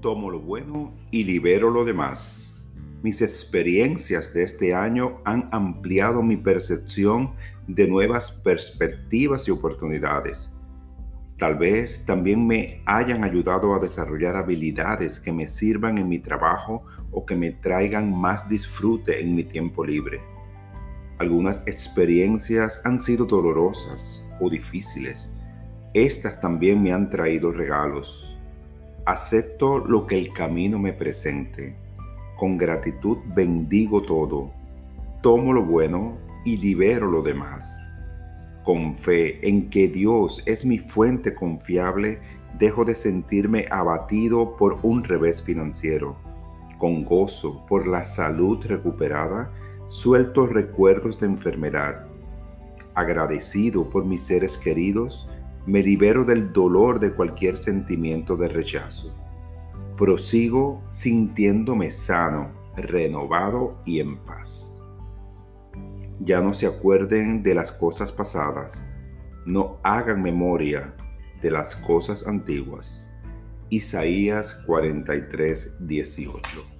Tomo lo bueno y libero lo demás. Mis experiencias de este año han ampliado mi percepción de nuevas perspectivas y oportunidades. Tal vez también me hayan ayudado a desarrollar habilidades que me sirvan en mi trabajo o que me traigan más disfrute en mi tiempo libre. Algunas experiencias han sido dolorosas o difíciles. Estas también me han traído regalos Acepto lo que el camino me presente. Con gratitud bendigo todo. Tomo lo bueno y libero lo demás. Con fe en que Dios es mi fuente confiable, dejo de sentirme abatido por un revés financiero. Con gozo por la salud recuperada, suelto recuerdos de enfermedad. Agradecido por mis seres queridos, me libero del dolor de cualquier sentimiento de rechazo. Prosigo sintiéndome sano, renovado y en paz. Ya no se acuerden de las cosas pasadas, no hagan memoria de las cosas antiguas. Isaías 43, 18.